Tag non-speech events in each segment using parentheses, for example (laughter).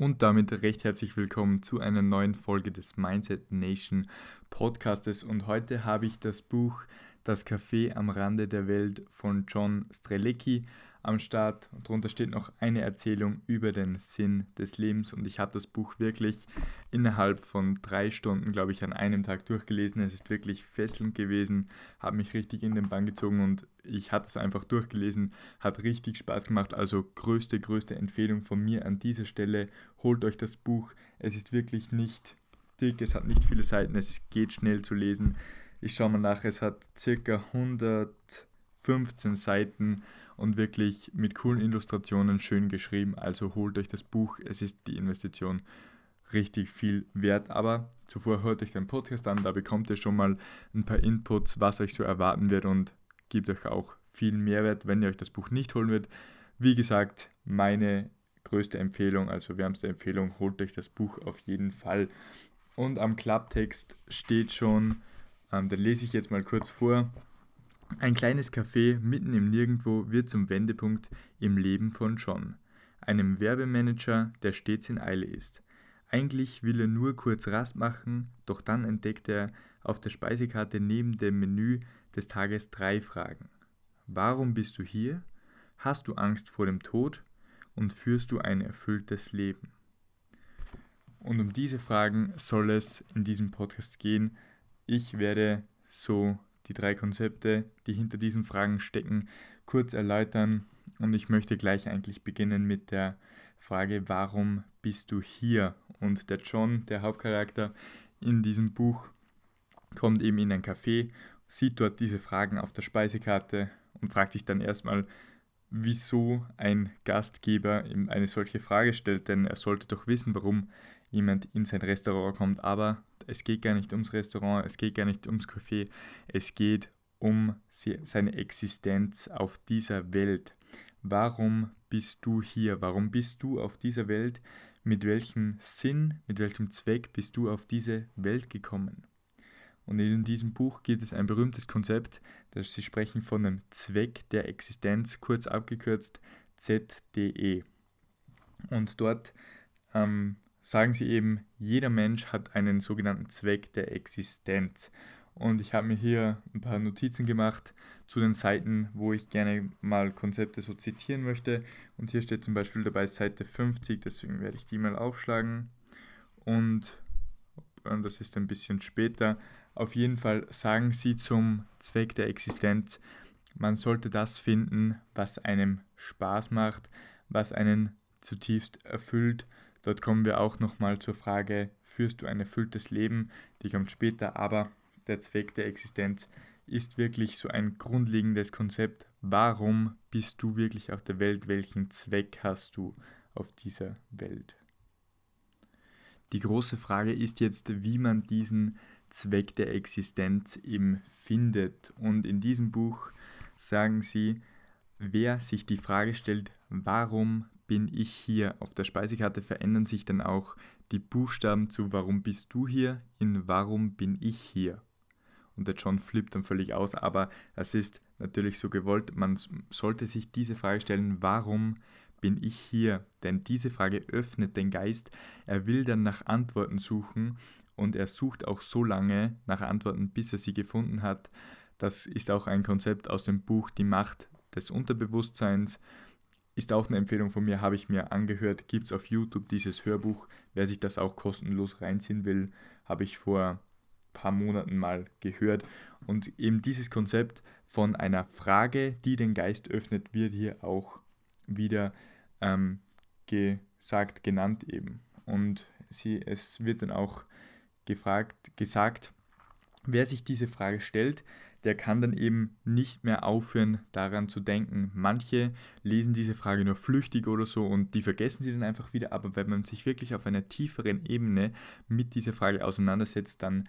Und damit recht herzlich willkommen zu einer neuen Folge des Mindset Nation Podcastes. Und heute habe ich das Buch Das Café am Rande der Welt von John Strelecki am Start. Und darunter steht noch eine Erzählung über den Sinn des Lebens. Und ich habe das Buch wirklich innerhalb von drei Stunden, glaube ich, an einem Tag durchgelesen. Es ist wirklich fesselnd gewesen, habe mich richtig in den Bann gezogen und ich hatte es einfach durchgelesen, hat richtig Spaß gemacht. Also größte, größte Empfehlung von mir an dieser Stelle. Holt euch das Buch. Es ist wirklich nicht dick, es hat nicht viele Seiten, es geht schnell zu lesen. Ich schaue mal nach, es hat circa 115 Seiten und wirklich mit coolen Illustrationen schön geschrieben. Also holt euch das Buch, es ist die Investition richtig viel wert. Aber zuvor hört euch den Podcast an, da bekommt ihr schon mal ein paar Inputs, was euch so erwarten wird und gibt euch auch viel Mehrwert, wenn ihr euch das Buch nicht holen wird. Wie gesagt, meine größte Empfehlung, also wärmste Empfehlung, holt euch das Buch auf jeden Fall. Und am Klapptext steht schon, ähm, den lese ich jetzt mal kurz vor. Ein kleines Café mitten im Nirgendwo wird zum Wendepunkt im Leben von John, einem Werbemanager, der stets in Eile ist. Eigentlich will er nur kurz Rast machen, doch dann entdeckt er auf der Speisekarte neben dem Menü des Tages drei Fragen. Warum bist du hier? Hast du Angst vor dem Tod? Und führst du ein erfülltes Leben? Und um diese Fragen soll es in diesem Podcast gehen. Ich werde so die drei Konzepte, die hinter diesen Fragen stecken, kurz erläutern. Und ich möchte gleich eigentlich beginnen mit der Frage, warum bist du hier? Und der John, der Hauptcharakter in diesem Buch, kommt eben in ein Café, sieht dort diese Fragen auf der Speisekarte und fragt sich dann erstmal, wieso ein Gastgeber ihm eine solche Frage stellt, denn er sollte doch wissen, warum jemand in sein Restaurant kommt. Aber es geht gar nicht ums Restaurant, es geht gar nicht ums Café, es geht um seine Existenz auf dieser Welt. Warum bist du hier? Warum bist du auf dieser Welt? Mit welchem Sinn, mit welchem Zweck bist du auf diese Welt gekommen? Und in diesem Buch gibt es ein berühmtes Konzept, das sie sprechen von dem Zweck der Existenz, kurz abgekürzt ZDE. Und dort ähm, sagen sie eben, jeder Mensch hat einen sogenannten Zweck der Existenz. Und ich habe mir hier ein paar Notizen gemacht zu den Seiten, wo ich gerne mal Konzepte so zitieren möchte. Und hier steht zum Beispiel dabei Seite 50, deswegen werde ich die mal aufschlagen. Und das ist ein bisschen später. Auf jeden Fall sagen sie zum Zweck der Existenz, man sollte das finden, was einem Spaß macht, was einen zutiefst erfüllt Dort kommen wir auch nochmal zur Frage, führst du ein erfülltes Leben? Die kommt später, aber der Zweck der Existenz ist wirklich so ein grundlegendes Konzept. Warum bist du wirklich auf der Welt? Welchen Zweck hast du auf dieser Welt? Die große Frage ist jetzt, wie man diesen Zweck der Existenz eben findet. Und in diesem Buch sagen sie, wer sich die Frage stellt, warum bin ich hier. Auf der Speisekarte verändern sich dann auch die Buchstaben zu Warum bist du hier in Warum bin ich hier. Und der John flippt dann völlig aus, aber es ist natürlich so gewollt, man sollte sich diese Frage stellen, warum bin ich hier? Denn diese Frage öffnet den Geist, er will dann nach Antworten suchen und er sucht auch so lange nach Antworten, bis er sie gefunden hat. Das ist auch ein Konzept aus dem Buch Die Macht des Unterbewusstseins. Ist auch eine Empfehlung von mir, habe ich mir angehört. Gibt es auf YouTube dieses Hörbuch. Wer sich das auch kostenlos reinziehen will, habe ich vor ein paar Monaten mal gehört. Und eben dieses Konzept von einer Frage, die den Geist öffnet, wird hier auch wieder ähm, gesagt, genannt eben. Und sie, es wird dann auch gefragt, gesagt, wer sich diese Frage stellt, der kann dann eben nicht mehr aufhören, daran zu denken. Manche lesen diese Frage nur flüchtig oder so und die vergessen sie dann einfach wieder, aber wenn man sich wirklich auf einer tieferen Ebene mit dieser Frage auseinandersetzt, dann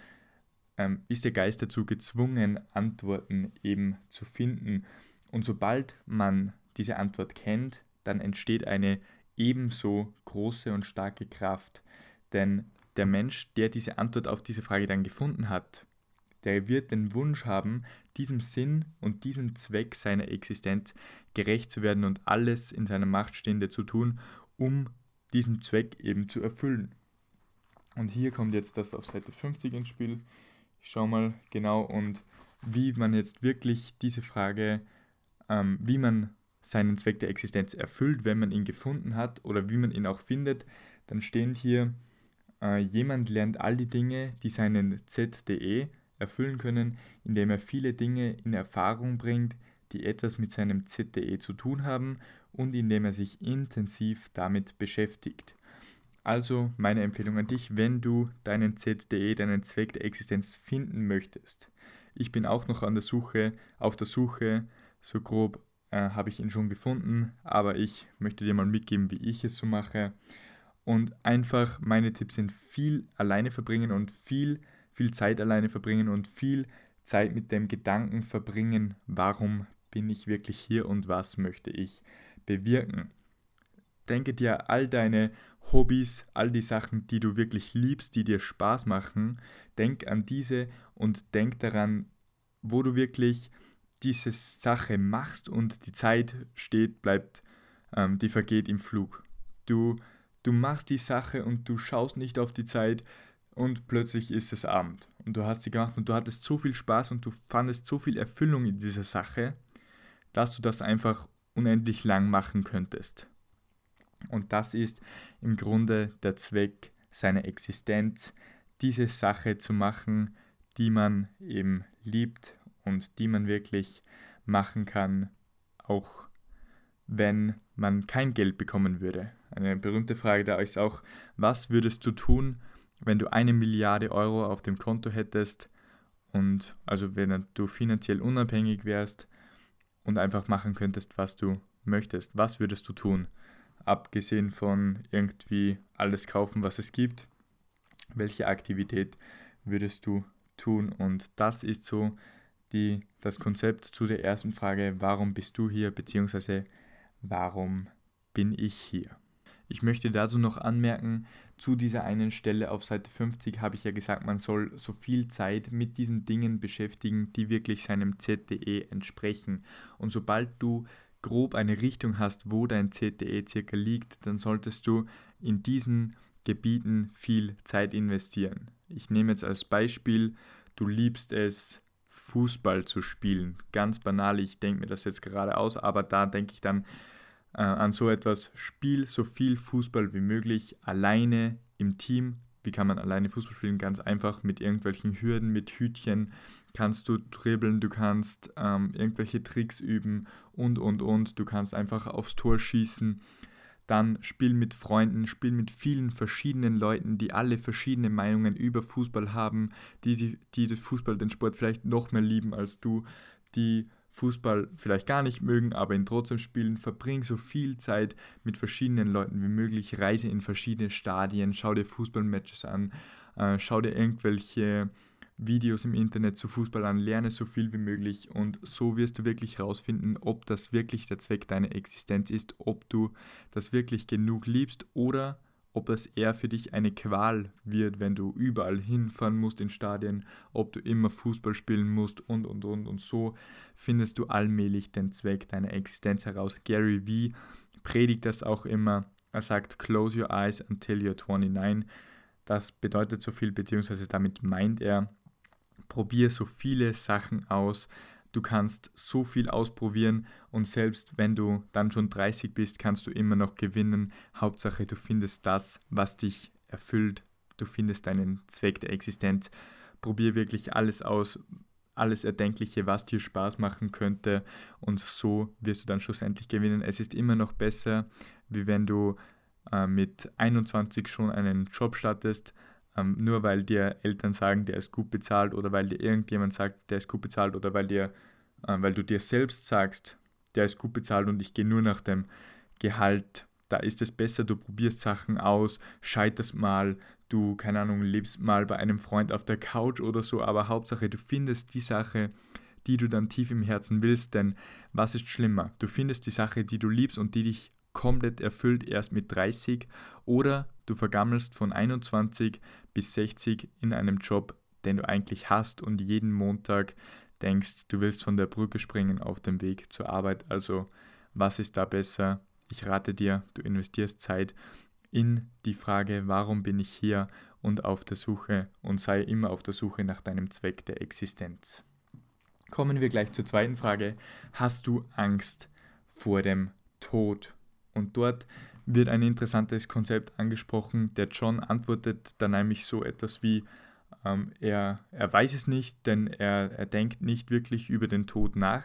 ähm, ist der Geist dazu gezwungen, Antworten eben zu finden. Und sobald man diese Antwort kennt, dann entsteht eine ebenso große und starke Kraft. Denn der Mensch, der diese Antwort auf diese Frage dann gefunden hat, der wird den Wunsch haben, diesem Sinn und diesem Zweck seiner Existenz gerecht zu werden und alles in seiner Macht Stehende zu tun, um diesen Zweck eben zu erfüllen. Und hier kommt jetzt das auf Seite 50 ins Spiel. Ich schaue mal genau und wie man jetzt wirklich diese Frage, ähm, wie man seinen Zweck der Existenz erfüllt, wenn man ihn gefunden hat oder wie man ihn auch findet, dann stehen hier, äh, jemand lernt all die Dinge, die seinen ZDE erfüllen können, indem er viele Dinge in Erfahrung bringt, die etwas mit seinem ZDE zu tun haben und indem er sich intensiv damit beschäftigt. Also meine Empfehlung an dich, wenn du deinen ZDE, deinen Zweck der Existenz finden möchtest. Ich bin auch noch an der Suche, auf der Suche, so grob äh, habe ich ihn schon gefunden, aber ich möchte dir mal mitgeben, wie ich es so mache. Und einfach meine Tipps sind viel alleine verbringen und viel, viel Zeit alleine verbringen und viel Zeit mit dem Gedanken verbringen, warum bin ich wirklich hier und was möchte ich bewirken. Denke dir all deine Hobbys, all die Sachen, die du wirklich liebst, die dir Spaß machen, denk an diese und denk daran, wo du wirklich diese Sache machst und die Zeit steht, bleibt, ähm, die vergeht im Flug. Du, du machst die Sache und du schaust nicht auf die Zeit und plötzlich ist es Abend und du hast sie gemacht und du hattest so viel Spaß und du fandest so viel Erfüllung in dieser Sache, dass du das einfach unendlich lang machen könntest. Und das ist im Grunde der Zweck seiner Existenz, diese Sache zu machen, die man eben liebt und die man wirklich machen kann, auch wenn man kein Geld bekommen würde. Eine berühmte Frage da ist auch, was würdest du tun, wenn du eine Milliarde Euro auf dem Konto hättest und also wenn du finanziell unabhängig wärst und einfach machen könntest, was du möchtest, was würdest du tun? abgesehen von irgendwie alles kaufen, was es gibt, welche Aktivität würdest du tun? Und das ist so die, das Konzept zu der ersten Frage, warum bist du hier, beziehungsweise warum bin ich hier? Ich möchte dazu noch anmerken, zu dieser einen Stelle auf Seite 50 habe ich ja gesagt, man soll so viel Zeit mit diesen Dingen beschäftigen, die wirklich seinem ZDE entsprechen. Und sobald du grob eine Richtung hast, wo dein CTE circa liegt, dann solltest du in diesen Gebieten viel Zeit investieren. Ich nehme jetzt als Beispiel, du liebst es, Fußball zu spielen. Ganz banal, ich denke mir das jetzt gerade aus, aber da denke ich dann äh, an so etwas, spiel so viel Fußball wie möglich alleine im Team. Wie kann man alleine Fußball spielen? Ganz einfach mit irgendwelchen Hürden, mit Hütchen, kannst du dribbeln, du kannst ähm, irgendwelche Tricks üben und, und, und. Du kannst einfach aufs Tor schießen. Dann spiel mit Freunden, spiel mit vielen verschiedenen Leuten, die alle verschiedene Meinungen über Fußball haben, die, die, die Fußball, den Sport vielleicht noch mehr lieben als du, die Fußball vielleicht gar nicht mögen, aber ihn trotzdem spielen. Verbring so viel Zeit mit verschiedenen Leuten wie möglich. Reise in verschiedene Stadien, schau dir Fußballmatches an, äh, schau dir irgendwelche Videos im Internet zu Fußball an, lerne so viel wie möglich und so wirst du wirklich herausfinden, ob das wirklich der Zweck deiner Existenz ist, ob du das wirklich genug liebst oder ob das eher für dich eine Qual wird, wenn du überall hinfahren musst in Stadien, ob du immer Fußball spielen musst und und und und so findest du allmählich den Zweck deiner Existenz heraus. Gary Vee predigt das auch immer. Er sagt, close your eyes until you're 29. Das bedeutet so viel, beziehungsweise damit meint er, probier so viele Sachen aus. Du kannst so viel ausprobieren und selbst wenn du dann schon 30 bist, kannst du immer noch gewinnen. Hauptsache, du findest das, was dich erfüllt. Du findest deinen Zweck der Existenz. Probier wirklich alles aus, alles Erdenkliche, was dir Spaß machen könnte und so wirst du dann schlussendlich gewinnen. Es ist immer noch besser, wie wenn du äh, mit 21 schon einen Job startest, ähm, nur weil dir Eltern sagen, der ist gut bezahlt oder weil dir irgendjemand sagt, der ist gut bezahlt oder weil, dir, äh, weil du dir selbst sagst, der ist gut bezahlt und ich gehe nur nach dem Gehalt. Da ist es besser, du probierst Sachen aus, scheiterst mal, du, keine Ahnung, lebst mal bei einem Freund auf der Couch oder so, aber Hauptsache, du findest die Sache, die du dann tief im Herzen willst, denn was ist schlimmer? Du findest die Sache, die du liebst und die dich komplett erfüllt erst mit 30 oder du vergammelst von 21 bis 60 in einem Job, den du eigentlich hast und jeden Montag denkst, du willst von der Brücke springen auf dem Weg zur Arbeit. Also was ist da besser? Ich rate dir, du investierst Zeit in die Frage, warum bin ich hier und auf der Suche und sei immer auf der Suche nach deinem Zweck der Existenz. Kommen wir gleich zur zweiten Frage. Hast du Angst vor dem Tod? Und dort wird ein interessantes Konzept angesprochen. Der John antwortet dann nämlich so etwas wie, ähm, er, er weiß es nicht, denn er, er denkt nicht wirklich über den Tod nach.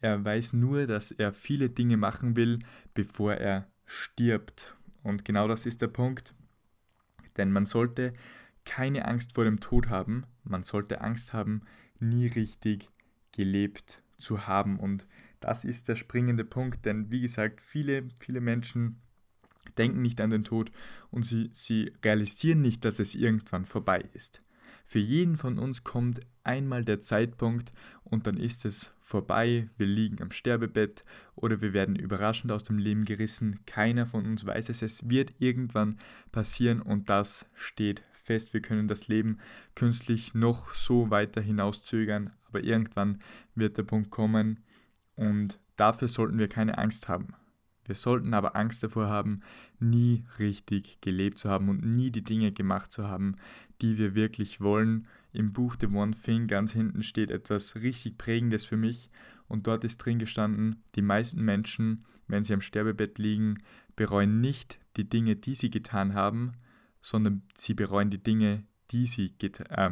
Er weiß nur, dass er viele Dinge machen will, bevor er stirbt. Und genau das ist der Punkt. Denn man sollte keine Angst vor dem Tod haben. Man sollte Angst haben, nie richtig gelebt zu haben. Und das ist der springende Punkt, denn wie gesagt, viele, viele Menschen denken nicht an den Tod und sie, sie realisieren nicht, dass es irgendwann vorbei ist. Für jeden von uns kommt einmal der Zeitpunkt und dann ist es vorbei, wir liegen am Sterbebett oder wir werden überraschend aus dem Leben gerissen. Keiner von uns weiß es, es wird irgendwann passieren und das steht fest. Wir können das Leben künstlich noch so weiter hinauszögern, aber irgendwann wird der Punkt kommen und dafür sollten wir keine Angst haben. Wir sollten aber Angst davor haben, nie richtig gelebt zu haben und nie die Dinge gemacht zu haben, die wir wirklich wollen. Im Buch The One Thing ganz hinten steht etwas richtig Prägendes für mich und dort ist drin gestanden, die meisten Menschen, wenn sie am Sterbebett liegen, bereuen nicht die Dinge, die sie getan haben, sondern sie bereuen die Dinge, die sie, äh,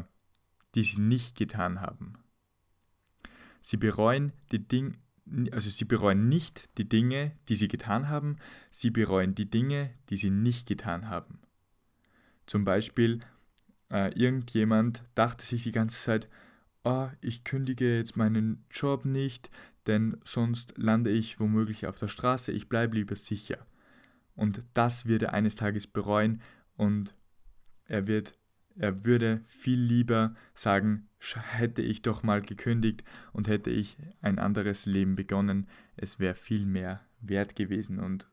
die sie nicht getan haben. Sie bereuen die Dinge, also sie bereuen nicht die Dinge, die sie getan haben, sie bereuen die Dinge, die sie nicht getan haben. Zum Beispiel, äh, irgendjemand dachte sich die ganze Zeit, oh, ich kündige jetzt meinen Job nicht, denn sonst lande ich womöglich auf der Straße, ich bleibe lieber sicher. Und das wird er eines Tages bereuen und er wird er würde viel lieber sagen, hätte ich doch mal gekündigt und hätte ich ein anderes Leben begonnen, es wäre viel mehr wert gewesen und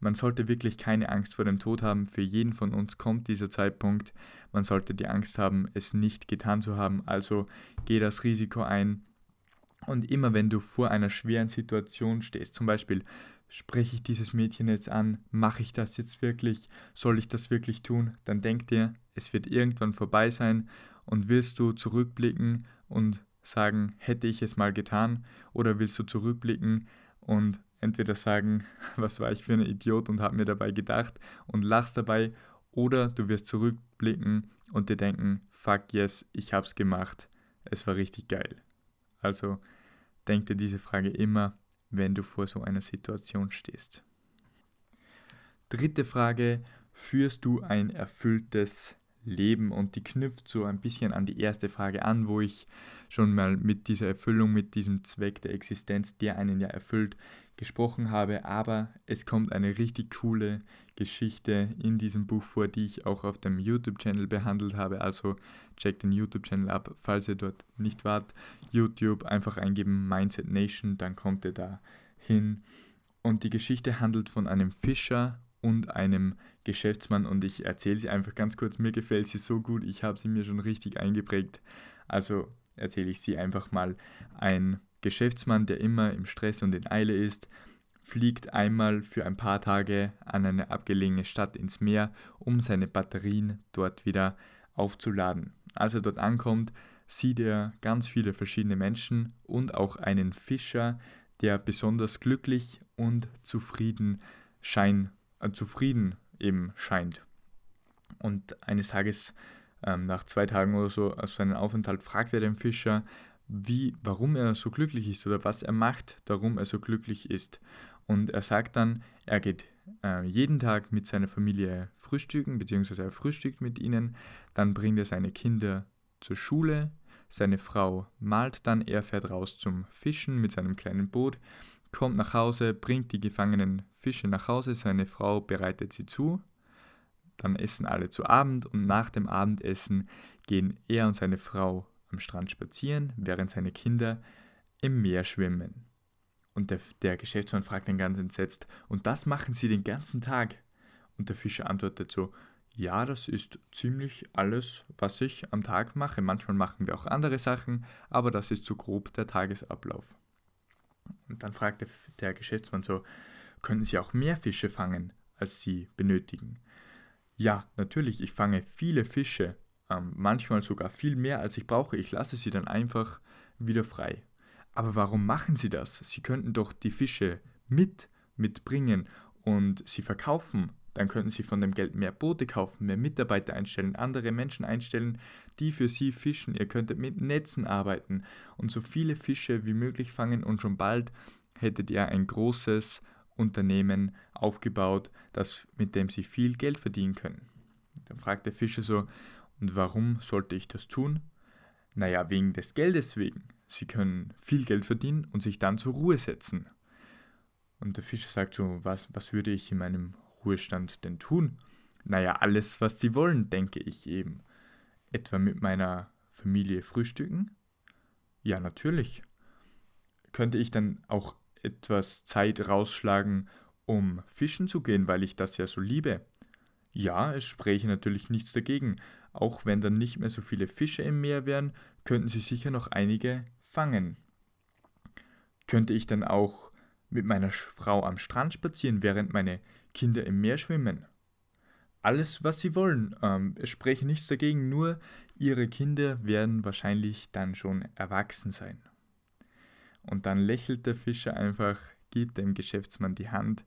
man sollte wirklich keine Angst vor dem Tod haben. Für jeden von uns kommt dieser Zeitpunkt. Man sollte die Angst haben, es nicht getan zu haben. Also geh das Risiko ein. Und immer wenn du vor einer schweren Situation stehst, zum Beispiel spreche ich dieses Mädchen jetzt an, mache ich das jetzt wirklich, soll ich das wirklich tun, dann denk dir, es wird irgendwann vorbei sein. Und willst du zurückblicken und sagen, hätte ich es mal getan, oder willst du zurückblicken und entweder sagen, (laughs) was war ich für ein Idiot und habe mir dabei gedacht und lachst dabei, oder du wirst zurückblicken und dir denken, fuck yes, ich hab's gemacht, es war richtig geil. Also denk dir diese Frage immer wenn du vor so einer Situation stehst. Dritte Frage, führst du ein erfülltes Leben? Und die knüpft so ein bisschen an die erste Frage an, wo ich schon mal mit dieser Erfüllung, mit diesem Zweck der Existenz, der einen ja erfüllt, gesprochen habe. Aber es kommt eine richtig coole Geschichte in diesem Buch vor, die ich auch auf dem YouTube-Channel behandelt habe. Also checkt den YouTube-Channel ab, falls ihr dort nicht wart. YouTube einfach eingeben Mindset Nation, dann kommt ihr da hin. Und die Geschichte handelt von einem Fischer und einem Geschäftsmann und ich erzähle sie einfach ganz kurz. Mir gefällt sie so gut, ich habe sie mir schon richtig eingeprägt. Also erzähle ich sie einfach mal. Ein Geschäftsmann, der immer im Stress und in Eile ist, fliegt einmal für ein paar Tage an eine abgelegene Stadt ins Meer, um seine Batterien dort wieder aufzuladen. Als er dort ankommt, sieht er ganz viele verschiedene Menschen und auch einen Fischer, der besonders glücklich und zufrieden schein, äh, zufrieden eben scheint. Und eines Tages, ähm, nach zwei Tagen oder so, auf seinen Aufenthalt, fragt er den Fischer, wie, warum er so glücklich ist oder was er macht, darum er so glücklich ist. Und er sagt dann, er geht äh, jeden Tag mit seiner Familie frühstücken, beziehungsweise er frühstückt mit ihnen, dann bringt er seine Kinder zur Schule, seine Frau malt dann, er fährt raus zum Fischen mit seinem kleinen Boot, kommt nach Hause, bringt die gefangenen Fische nach Hause, seine Frau bereitet sie zu, dann essen alle zu Abend und nach dem Abendessen gehen er und seine Frau am Strand spazieren, während seine Kinder im Meer schwimmen. Und der, der Geschäftsmann fragt dann ganz entsetzt, und das machen sie den ganzen Tag? Und der Fischer antwortet so, ja, das ist ziemlich alles, was ich am Tag mache. Manchmal machen wir auch andere Sachen, aber das ist so grob der Tagesablauf. Und dann fragte der Geschäftsmann so, können Sie auch mehr Fische fangen? als sie benötigen. Ja, natürlich, ich fange viele Fische, ähm, manchmal sogar viel mehr als ich brauche. Ich lasse sie dann einfach wieder frei. Aber warum machen sie das? Sie könnten doch die Fische mit mitbringen und sie verkaufen. Dann könnten sie von dem Geld mehr Boote kaufen, mehr Mitarbeiter einstellen, andere Menschen einstellen, die für sie fischen. Ihr könntet mit Netzen arbeiten und so viele Fische wie möglich fangen und schon bald hättet ihr ein großes Unternehmen aufgebaut, das, mit dem sie viel Geld verdienen können. Dann fragt der Fischer so, und warum sollte ich das tun? Naja, wegen des Geldes wegen. Sie können viel Geld verdienen und sich dann zur Ruhe setzen. Und der Fischer sagt so, was, was würde ich in meinem Ruhestand denn tun? Naja, alles, was Sie wollen, denke ich eben. Etwa mit meiner Familie frühstücken? Ja, natürlich. Könnte ich dann auch etwas Zeit rausschlagen, um fischen zu gehen, weil ich das ja so liebe? Ja, es spräche natürlich nichts dagegen. Auch wenn dann nicht mehr so viele Fische im Meer wären, könnten Sie sicher noch einige fangen. Könnte ich dann auch mit meiner Frau am Strand spazieren, während meine Kinder im Meer schwimmen? Alles, was sie wollen. Ähm, es spreche nichts dagegen, nur ihre Kinder werden wahrscheinlich dann schon erwachsen sein. Und dann lächelt der Fischer einfach, gibt dem Geschäftsmann die Hand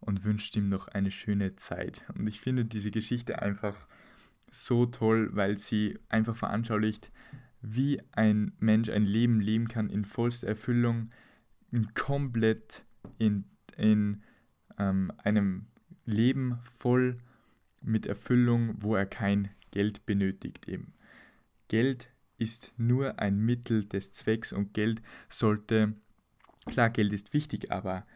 und wünscht ihm noch eine schöne Zeit. Und ich finde diese Geschichte einfach so toll, weil sie einfach veranschaulicht, wie ein Mensch ein Leben leben kann in vollster Erfüllung, in komplett in, in ähm, einem Leben voll mit Erfüllung, wo er kein Geld benötigt eben. Geld ist nur ein Mittel des Zwecks und Geld sollte, klar, Geld ist wichtig, aber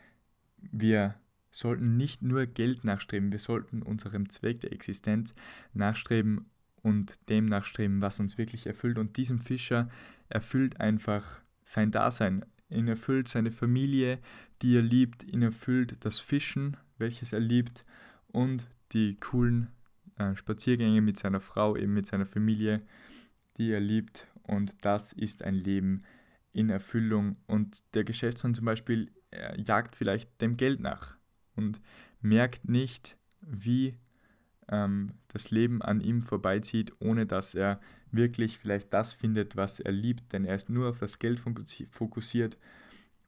wir sollten nicht nur Geld nachstreben, wir sollten unserem Zweck der Existenz nachstreben und dem nachstreben, was uns wirklich erfüllt. Und diesem Fischer erfüllt einfach sein Dasein. Ihn erfüllt seine Familie, die er liebt. Ihn erfüllt das Fischen, welches er liebt. Und die coolen äh, Spaziergänge mit seiner Frau, eben mit seiner Familie, die er liebt. Und das ist ein Leben in Erfüllung. Und der Geschäftsmann zum Beispiel jagt vielleicht dem Geld nach und merkt nicht, wie ähm, das Leben an ihm vorbeizieht, ohne dass er wirklich vielleicht das findet, was er liebt, denn er ist nur auf das Geld fokussiert.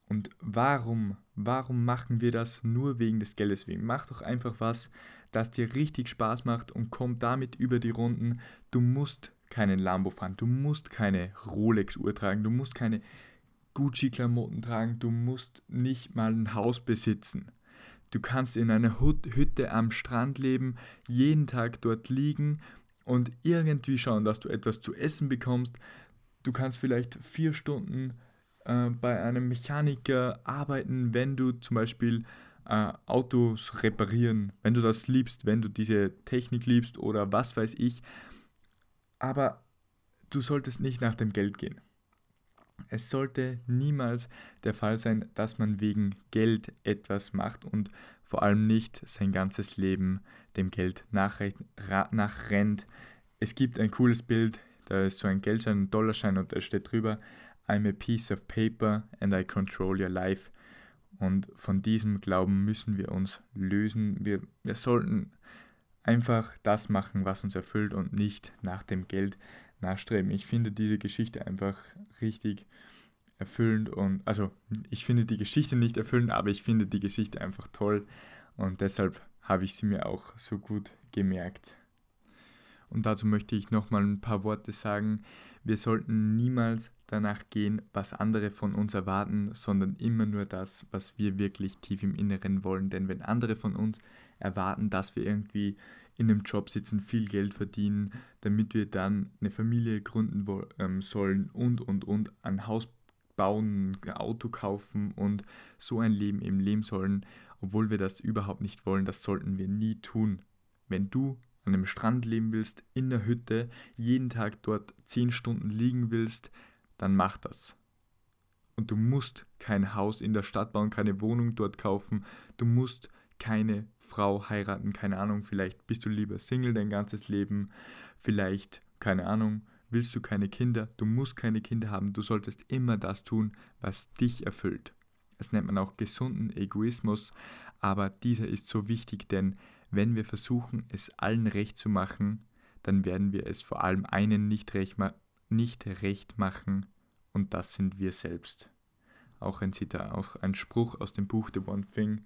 Und warum, warum machen wir das nur wegen des Geldes wegen? Mach doch einfach was, das dir richtig Spaß macht und komm damit über die Runden. Du musst keinen Lambo fahren, du musst keine Rolex-Uhr tragen, du musst keine Gucci-Klamotten tragen, du musst nicht mal ein Haus besitzen. Du kannst in einer Hütte am Strand leben, jeden Tag dort liegen und irgendwie schauen, dass du etwas zu essen bekommst. Du kannst vielleicht vier Stunden äh, bei einem Mechaniker arbeiten, wenn du zum Beispiel äh, Autos reparieren, wenn du das liebst, wenn du diese Technik liebst oder was weiß ich. Aber du solltest nicht nach dem Geld gehen. Es sollte niemals der Fall sein, dass man wegen Geld etwas macht und vor allem nicht sein ganzes Leben dem Geld nachrennt. Es gibt ein cooles Bild, da ist so ein Geldschein, ein Dollarschein und da steht drüber, I'm a piece of paper and I control your life. Und von diesem Glauben müssen wir uns lösen. Wir, wir sollten einfach das machen, was uns erfüllt und nicht nach dem Geld nachstreben. Ich finde diese Geschichte einfach richtig erfüllend und also ich finde die Geschichte nicht erfüllend, aber ich finde die Geschichte einfach toll und deshalb habe ich sie mir auch so gut gemerkt. Und dazu möchte ich nochmal ein paar Worte sagen. Wir sollten niemals danach gehen, was andere von uns erwarten, sondern immer nur das, was wir wirklich tief im Inneren wollen. Denn wenn andere von uns erwarten, dass wir irgendwie in einem Job sitzen, viel Geld verdienen, damit wir dann eine Familie gründen ähm, sollen und, und, und, ein Haus bauen, ein Auto kaufen und so ein Leben eben leben sollen, obwohl wir das überhaupt nicht wollen, das sollten wir nie tun. Wenn du an einem Strand leben willst, in der Hütte, jeden Tag dort 10 Stunden liegen willst, dann mach das. Und du musst kein Haus in der Stadt bauen, keine Wohnung dort kaufen, du musst keine Frau heiraten, keine Ahnung, vielleicht bist du lieber Single dein ganzes Leben, vielleicht, keine Ahnung, willst du keine Kinder, du musst keine Kinder haben, du solltest immer das tun, was dich erfüllt. Es nennt man auch gesunden Egoismus, aber dieser ist so wichtig, denn wenn wir versuchen, es allen recht zu machen, dann werden wir es vor allem einen nicht recht, nicht recht machen und das sind wir selbst. Auch ein Zitat, auch ein Spruch aus dem Buch The One Thing.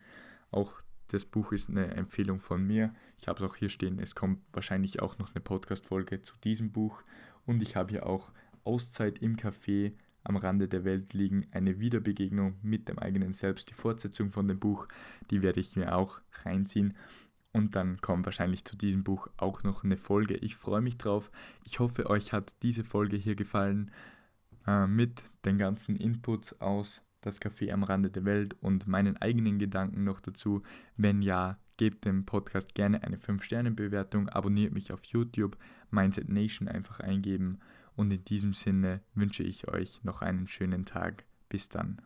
Auch das Buch ist eine Empfehlung von mir. Ich habe es auch hier stehen. Es kommt wahrscheinlich auch noch eine Podcast-Folge zu diesem Buch. Und ich habe hier auch Auszeit im Café am Rande der Welt liegen, eine Wiederbegegnung mit dem eigenen Selbst, die Fortsetzung von dem Buch, die werde ich mir auch reinziehen. Und dann kommt wahrscheinlich zu diesem Buch auch noch eine Folge. Ich freue mich drauf. Ich hoffe, euch hat diese Folge hier gefallen äh, mit den ganzen Inputs aus das Café am Rande der Welt und meinen eigenen Gedanken noch dazu. Wenn ja, gebt dem Podcast gerne eine 5-Sterne-Bewertung, abonniert mich auf YouTube, Mindset Nation einfach eingeben und in diesem Sinne wünsche ich euch noch einen schönen Tag. Bis dann.